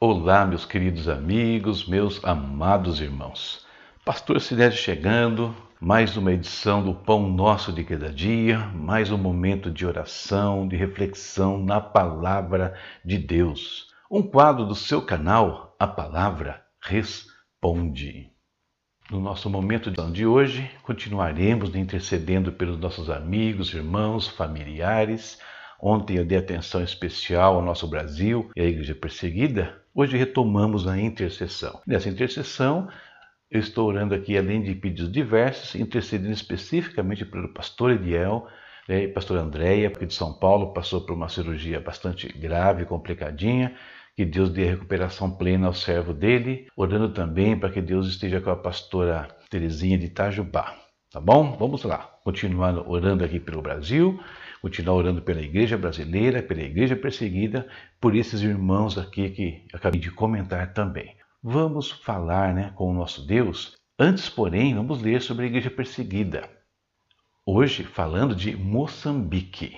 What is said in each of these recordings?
Olá, meus queridos amigos, meus amados irmãos. Pastor Sinésio chegando, mais uma edição do Pão Nosso de Cada Dia, mais um momento de oração, de reflexão na Palavra de Deus. Um quadro do seu canal, A Palavra Responde. No nosso momento de hoje, continuaremos intercedendo pelos nossos amigos, irmãos, familiares. Ontem eu dei atenção especial ao nosso Brasil e à igreja perseguida, Hoje retomamos a intercessão. Nessa intercessão, eu estou orando aqui, além de pedidos diversos, intercedendo especificamente pelo pastor Ediel, né, pastor Andréia, aqui de São Paulo, passou por uma cirurgia bastante grave, complicadinha, que Deus dê recuperação plena ao servo dele, orando também para que Deus esteja com a pastora Terezinha de Itajubá. Tá bom? Vamos lá. Continuando orando aqui pelo Brasil, continuar orando pela igreja brasileira, pela igreja perseguida, por esses irmãos aqui que acabei de comentar também. Vamos falar né, com o nosso Deus. Antes, porém, vamos ler sobre a igreja perseguida. Hoje, falando de Moçambique.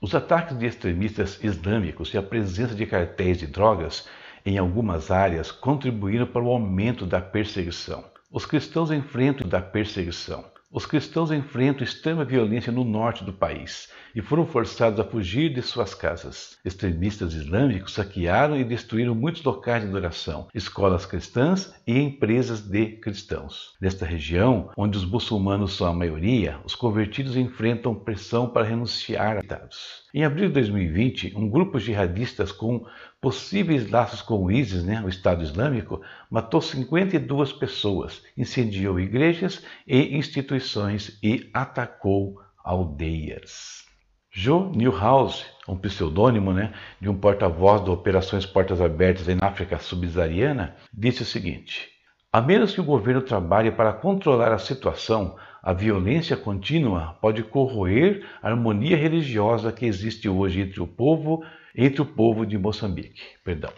Os ataques de extremistas islâmicos e a presença de cartéis de drogas em algumas áreas contribuíram para o aumento da perseguição. Os cristãos enfrentam da perseguição. Os cristãos enfrentam extrema violência no norte do país e foram forçados a fugir de suas casas. Extremistas islâmicos saquearam e destruíram muitos locais de adoração, escolas cristãs e empresas de cristãos. Nesta região, onde os muçulmanos são a maioria, os convertidos enfrentam pressão para renunciar a dados. Em abril de 2020, um grupo de jihadistas com possíveis laços com o ISIS, né, o Estado Islâmico, matou 52 pessoas, incendiou igrejas e instituições e atacou aldeias. Joe Newhouse, um pseudônimo né, de um porta-voz de Operações Portas Abertas na África Subsaariana, disse o seguinte: A menos que o governo trabalhe para controlar a situação, a violência contínua pode corroer a harmonia religiosa que existe hoje entre o povo entre o povo de Moçambique. Perdão.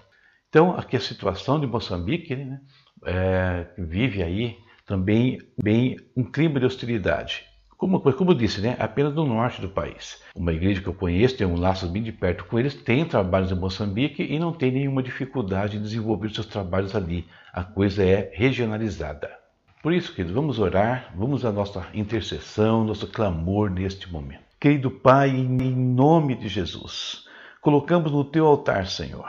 Então, aqui a situação de Moçambique né, é, vive aí também bem um clima de hostilidade. Como, como eu disse, né, apenas no norte do país. Uma igreja que eu conheço, tem um laço bem de perto com eles, tem trabalhos em Moçambique e não tem nenhuma dificuldade em desenvolver seus trabalhos ali. A coisa é regionalizada. Por isso, queridos, vamos orar, vamos à nossa intercessão, nosso clamor neste momento. Querido Pai, em nome de Jesus, colocamos no teu altar, Senhor.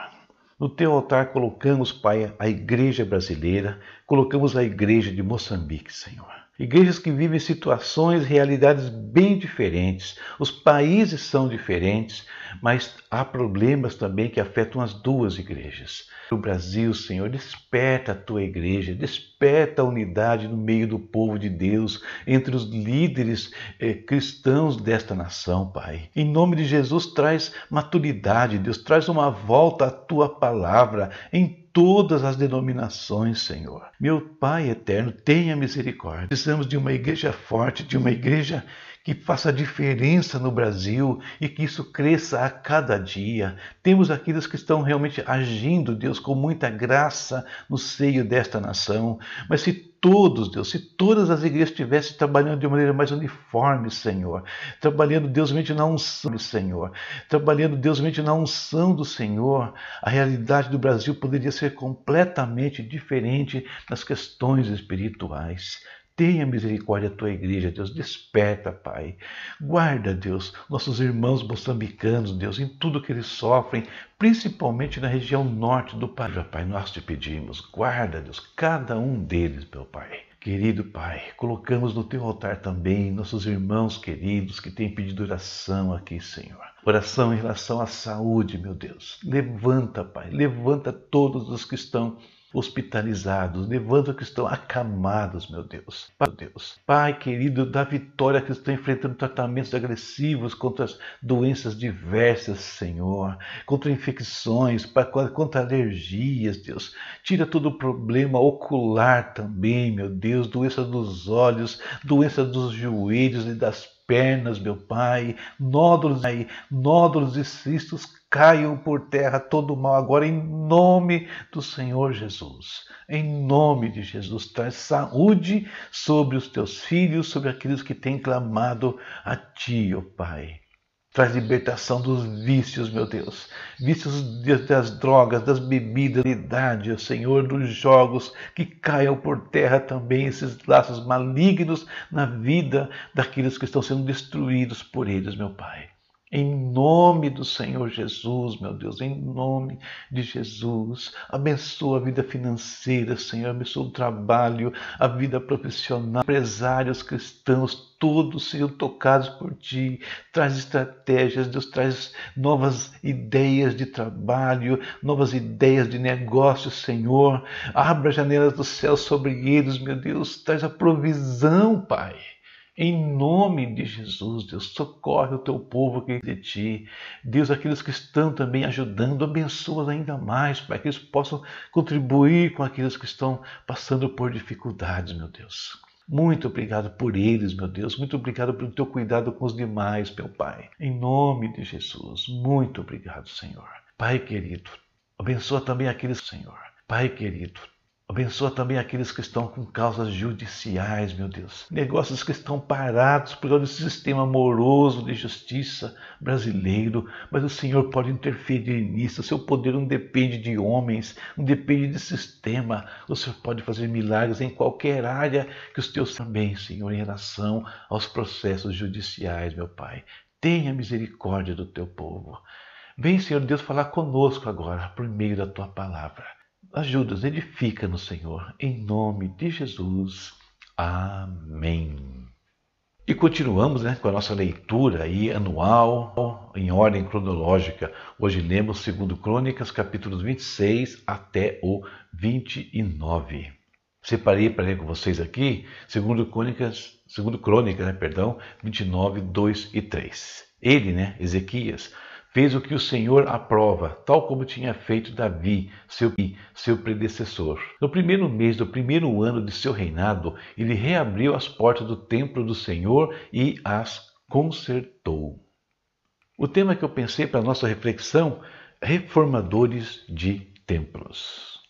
No teu altar colocamos, Pai, a igreja brasileira, colocamos a igreja de Moçambique, Senhor. Igrejas que vivem situações, realidades bem diferentes. Os países são diferentes, mas há problemas também que afetam as duas igrejas. O Brasil, Senhor, desperta a tua igreja, desperta a unidade no meio do povo de Deus, entre os líderes eh, cristãos desta nação, Pai. Em nome de Jesus, traz maturidade, Deus, traz uma volta à tua palavra em todas as denominações, Senhor. Meu Pai eterno, tenha misericórdia. Precisamos de uma igreja forte, de uma igreja que faça diferença no Brasil e que isso cresça a cada dia. Temos aqueles que estão realmente agindo, Deus, com muita graça no seio desta nação. Mas se todos, Deus, se todas as igrejas estivessem trabalhando de maneira mais uniforme, Senhor, trabalhando, Deus, mente na unção, Senhor, trabalhando, Deus, mente na unção do Senhor, a realidade do Brasil poderia ser completamente diferente nas questões espirituais. Tenha misericórdia da tua igreja, Deus. Desperta, Pai. Guarda, Deus, nossos irmãos moçambicanos, Deus, em tudo que eles sofrem, principalmente na região norte do país. Pai, nós te pedimos, guarda, Deus, cada um deles, meu Pai. Querido Pai, colocamos no teu altar também nossos irmãos queridos que têm pedido oração aqui, Senhor. Oração em relação à saúde, meu Deus. Levanta, Pai, levanta todos os que estão hospitalizados, levando que estão acamados, meu Deus. Pai, Deus. Pai querido, da vitória que estão enfrentando tratamentos agressivos contra as doenças diversas, Senhor, contra infecções, contra alergias, Deus. Tira todo o problema ocular também, meu Deus, doença dos olhos, doença dos joelhos e das pernas, meu Pai, nódulos aí, nódulos e cistos caiam por terra todo o mal agora em nome do Senhor Jesus. Em nome de Jesus, traz saúde sobre os teus filhos, sobre aqueles que têm clamado a ti, ó oh Pai. Traz libertação dos vícios, meu Deus. Vícios das drogas, das bebidas, da idade, Senhor, dos jogos, que caiam por terra também esses laços malignos na vida daqueles que estão sendo destruídos por eles, meu Pai. Em nome do Senhor Jesus, meu Deus, em nome de Jesus, abençoa a vida financeira, Senhor, abençoa o trabalho, a vida profissional, empresários cristãos, todos sejam tocados por Ti. Traz estratégias, Deus traz novas ideias de trabalho, novas ideias de negócio, Senhor. Abra as janelas do céu sobre eles, meu Deus, traz a provisão, Pai. Em nome de Jesus, Deus, socorre o teu povo que é de ti. Deus, aqueles que estão também ajudando, abençoa ainda mais, para que eles possam contribuir com aqueles que estão passando por dificuldades, meu Deus. Muito obrigado por eles, meu Deus. Muito obrigado pelo teu cuidado com os demais, meu Pai. Em nome de Jesus, muito obrigado, Senhor. Pai querido, abençoa também aqueles, Senhor. Pai querido, Abençoa também aqueles que estão com causas judiciais, meu Deus. Negócios que estão parados por causa desse sistema amoroso de justiça brasileiro. Mas o Senhor pode interferir nisso. O seu poder não depende de homens, não depende de sistema. O Senhor pode fazer milagres em qualquer área que os teus também, Senhor, em relação aos processos judiciais, meu Pai. Tenha misericórdia do teu povo. Vem, Senhor Deus, falar conosco agora por meio da tua palavra. Ajuda-nos, edifica no Senhor, em nome de Jesus. Amém. E continuamos né, com a nossa leitura aí anual, em ordem cronológica. Hoje lemos 2 Crônicas, capítulos 26 até o 29. Separei para ler com vocês aqui 2 Crônicas, 2 Crônicas, né, perdão, 29, 2 e 3. Ele, né, Ezequias, fez o que o Senhor aprova, tal como tinha feito Davi, seu, seu predecessor. No primeiro mês do primeiro ano de seu reinado, ele reabriu as portas do templo do Senhor e as consertou. O tema que eu pensei para a nossa reflexão reformadores de templos.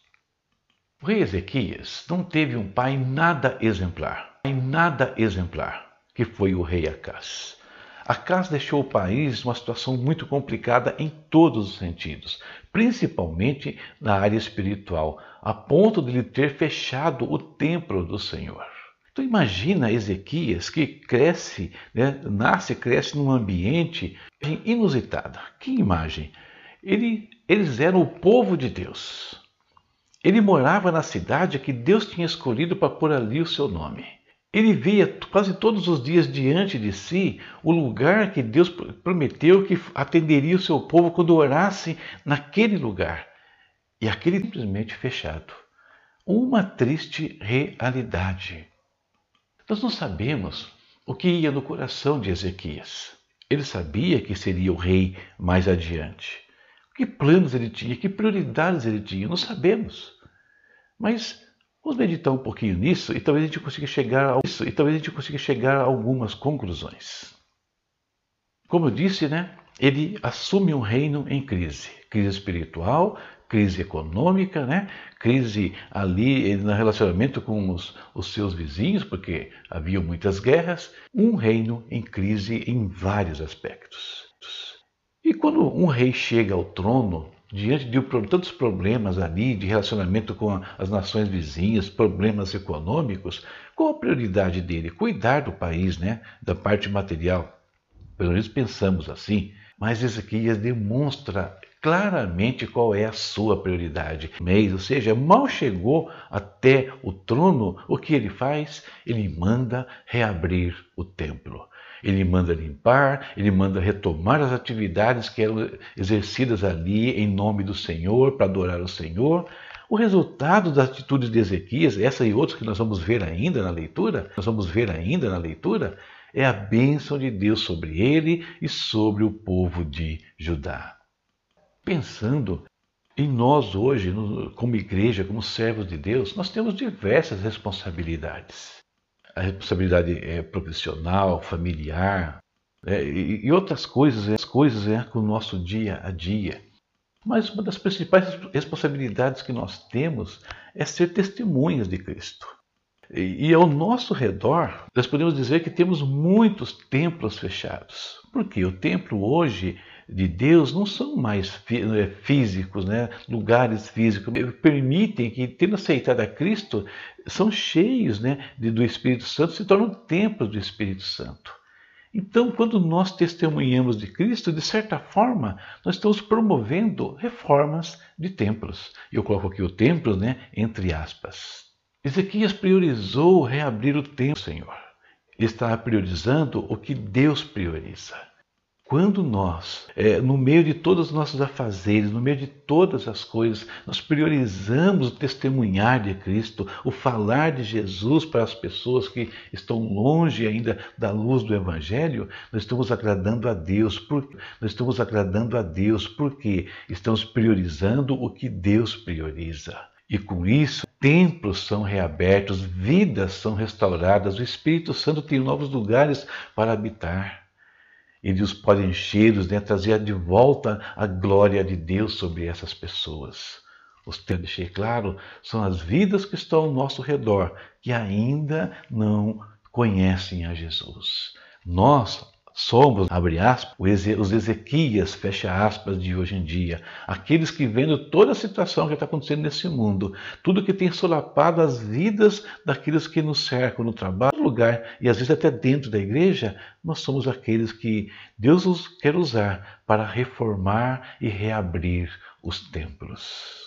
O rei Ezequias não teve um pai nada exemplar, nada exemplar, que foi o rei Acás. Acas deixou o país numa situação muito complicada em todos os sentidos, principalmente na área espiritual, a ponto de ele ter fechado o templo do Senhor. Então imagina Ezequias que cresce, né, nasce, cresce num ambiente inusitado. Que imagem! Ele, eles eram o povo de Deus. Ele morava na cidade que Deus tinha escolhido para pôr ali o seu nome. Ele via quase todos os dias diante de si o lugar que Deus prometeu que atenderia o seu povo quando orasse naquele lugar. E aquele simplesmente fechado. Uma triste realidade. Nós não sabemos o que ia no coração de Ezequias. Ele sabia que seria o rei mais adiante. Que planos ele tinha, que prioridades ele tinha, não sabemos. Mas Vamos meditar um pouquinho nisso e talvez a gente consiga chegar a isso e talvez a gente consiga chegar a algumas conclusões. Como eu disse, né? Ele assume um reino em crise, crise espiritual, crise econômica, né? Crise ali no relacionamento com os, os seus vizinhos, porque havia muitas guerras, um reino em crise em vários aspectos. E quando um rei chega ao trono, diante de tantos problemas ali de relacionamento com as nações vizinhas, problemas econômicos, qual a prioridade dele? Cuidar do país, né? da parte material. Pelo menos pensamos assim. Mas Ezequias demonstra claramente qual é a sua prioridade. Ou seja, mal chegou até o trono, o que ele faz? Ele manda reabrir o templo. Ele manda limpar, ele manda retomar as atividades que eram exercidas ali em nome do Senhor, para adorar o Senhor. O resultado das atitudes de Ezequias, essa e outras que nós vamos ver ainda na leitura, nós vamos ver ainda na leitura, é a bênção de Deus sobre ele e sobre o povo de Judá. Pensando em nós hoje, como igreja, como servos de Deus, nós temos diversas responsabilidades a responsabilidade é, profissional, familiar é, e, e, outras coisas, as coisas é, com o nosso dia a dia. Mas uma das principais responsabilidades que nós temos é ser testemunhas de Cristo. E, ao nosso redor, nós podemos dizer que temos muitos templos fechados. Porque o templo hoje de Deus não são mais é, físicos, né? lugares físicos, permitem que, tendo aceitado a Cristo, são cheios né, do Espírito Santo, se tornam templos do Espírito Santo. Então, quando nós testemunhamos de Cristo, de certa forma, nós estamos promovendo reformas de templos. Eu coloco aqui o templo, né, entre aspas. Ezequias priorizou reabrir o templo, Senhor. Ele estava priorizando o que Deus prioriza. Quando nós, é, no meio de todos os nossos afazeres, no meio de todas as coisas, nós priorizamos o testemunhar de Cristo, o falar de Jesus para as pessoas que estão longe ainda da luz do Evangelho, nós estamos agradando a Deus. Por, nós estamos agradando a Deus porque estamos priorizando o que Deus prioriza. E com isso, templos são reabertos, vidas são restauradas, o Espírito Santo tem novos lugares para habitar. Ele os pode encher, né, trazer de volta a glória de Deus sobre essas pessoas. Os que deixei claro são as vidas que estão ao nosso redor, que ainda não conhecem a Jesus. Nós somos, abre aspas, os Ezequias, fecha aspas, de hoje em dia. Aqueles que vendo toda a situação que está acontecendo nesse mundo, tudo que tem solapado as vidas daqueles que nos cercam no trabalho, no lugar e às vezes até dentro da igreja, nós somos aqueles que Deus os quer usar para reformar e reabrir os templos.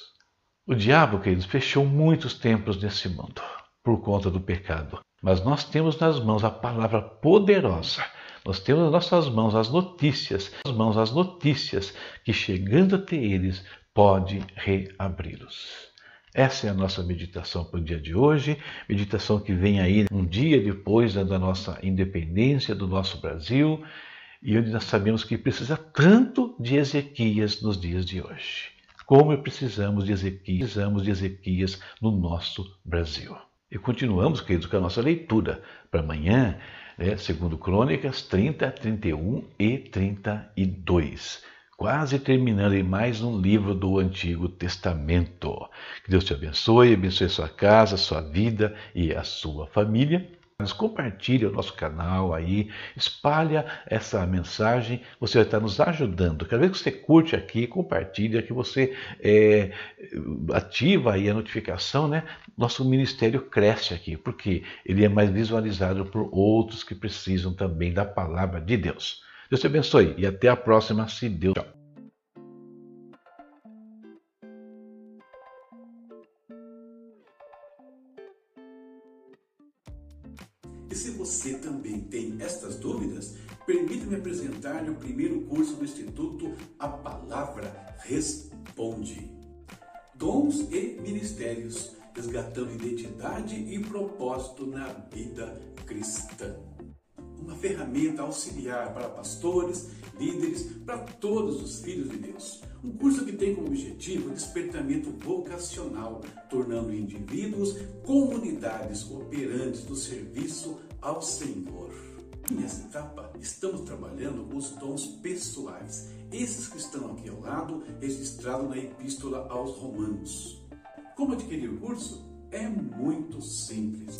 O diabo, queridos, fechou muitos templos nesse mundo por conta do pecado. Mas nós temos nas mãos a palavra poderosa nós temos nas nossas mãos as notícias, as mãos as notícias que chegando até eles pode reabri-los. Essa é a nossa meditação para o dia de hoje, meditação que vem aí um dia depois da nossa independência do nosso Brasil e onde nós sabemos que precisa tanto de Ezequias nos dias de hoje. Como precisamos de Ezequias, precisamos de Ezequias no nosso Brasil. E continuamos, queridos, com a nossa leitura para amanhã né, segundo Crônicas 30, 31 e 32. Quase terminando em mais um livro do Antigo Testamento. Que Deus te abençoe, abençoe sua casa, sua vida e a sua família. Compartilhe o nosso canal aí, espalha essa mensagem, você vai estar nos ajudando. Cada vez que você curte aqui, compartilha, que você é, ativa aí a notificação, né? Nosso ministério cresce aqui, porque ele é mais visualizado por outros que precisam também da palavra de Deus. Deus te abençoe e até a próxima, se Deus. Tchau. Você também tem estas dúvidas, permita-me apresentar-lhe o primeiro curso do Instituto A Palavra Responde. Dons e Ministérios, resgatando identidade e propósito na vida cristã. Uma ferramenta auxiliar para pastores, líderes, para todos os filhos de Deus. Um curso que tem como objetivo o despertamento vocacional, tornando indivíduos comunidades operantes do serviço ao Senhor. Nessa etapa, estamos trabalhando os dons pessoais, esses que estão aqui ao lado, registrados na Epístola aos Romanos. Como adquirir o curso? É muito simples.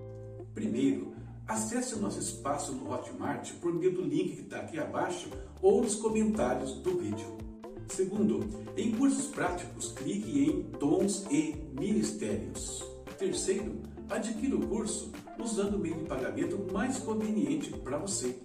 Primeiro, acesse o nosso espaço no Hotmart por meio do link que está aqui abaixo ou nos comentários do vídeo. Segundo, em cursos práticos, clique em Dons e Ministérios. Terceiro, adquira o curso usando o meio de pagamento mais conveniente para você.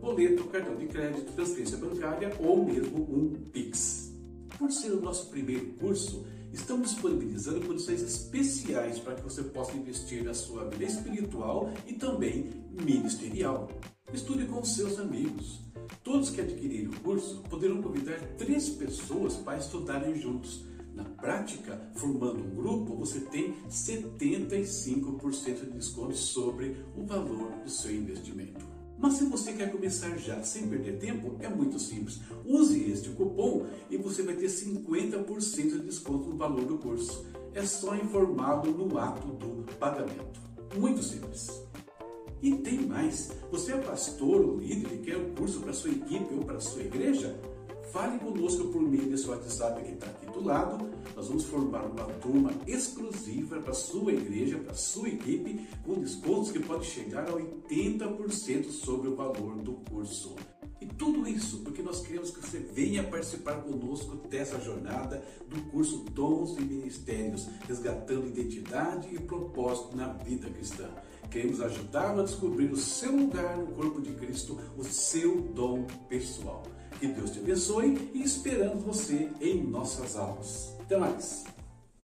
Boleto, cartão de crédito, transferência bancária ou mesmo um Pix. Por ser o nosso primeiro curso, estamos disponibilizando condições especiais para que você possa investir na sua vida espiritual e também ministerial. Estude com seus amigos. Todos que adquirirem o curso poderão convidar três pessoas para estudarem juntos na prática, formando um grupo, você tem 75% de desconto sobre o valor do seu investimento. Mas se você quer começar já sem perder tempo, é muito simples. Use este cupom e você vai ter 50% de desconto no valor do curso. É só informá-lo no ato do pagamento. Muito simples. E tem mais. Você é pastor ou líder e quer um curso para sua equipe ou para sua igreja? Fale conosco por meio desse WhatsApp que está aqui do lado. Nós vamos formar uma turma exclusiva para sua igreja, para sua equipe, com descontos que pode chegar a 80% sobre o valor do curso. E tudo isso porque nós queremos que você venha participar conosco dessa jornada do curso Dons e Ministérios, resgatando identidade e propósito na vida cristã. Queremos ajudá-lo a descobrir o seu lugar no corpo de Cristo, o seu dom pessoal. Que Deus te abençoe e esperamos você em nossas aulas. Até mais!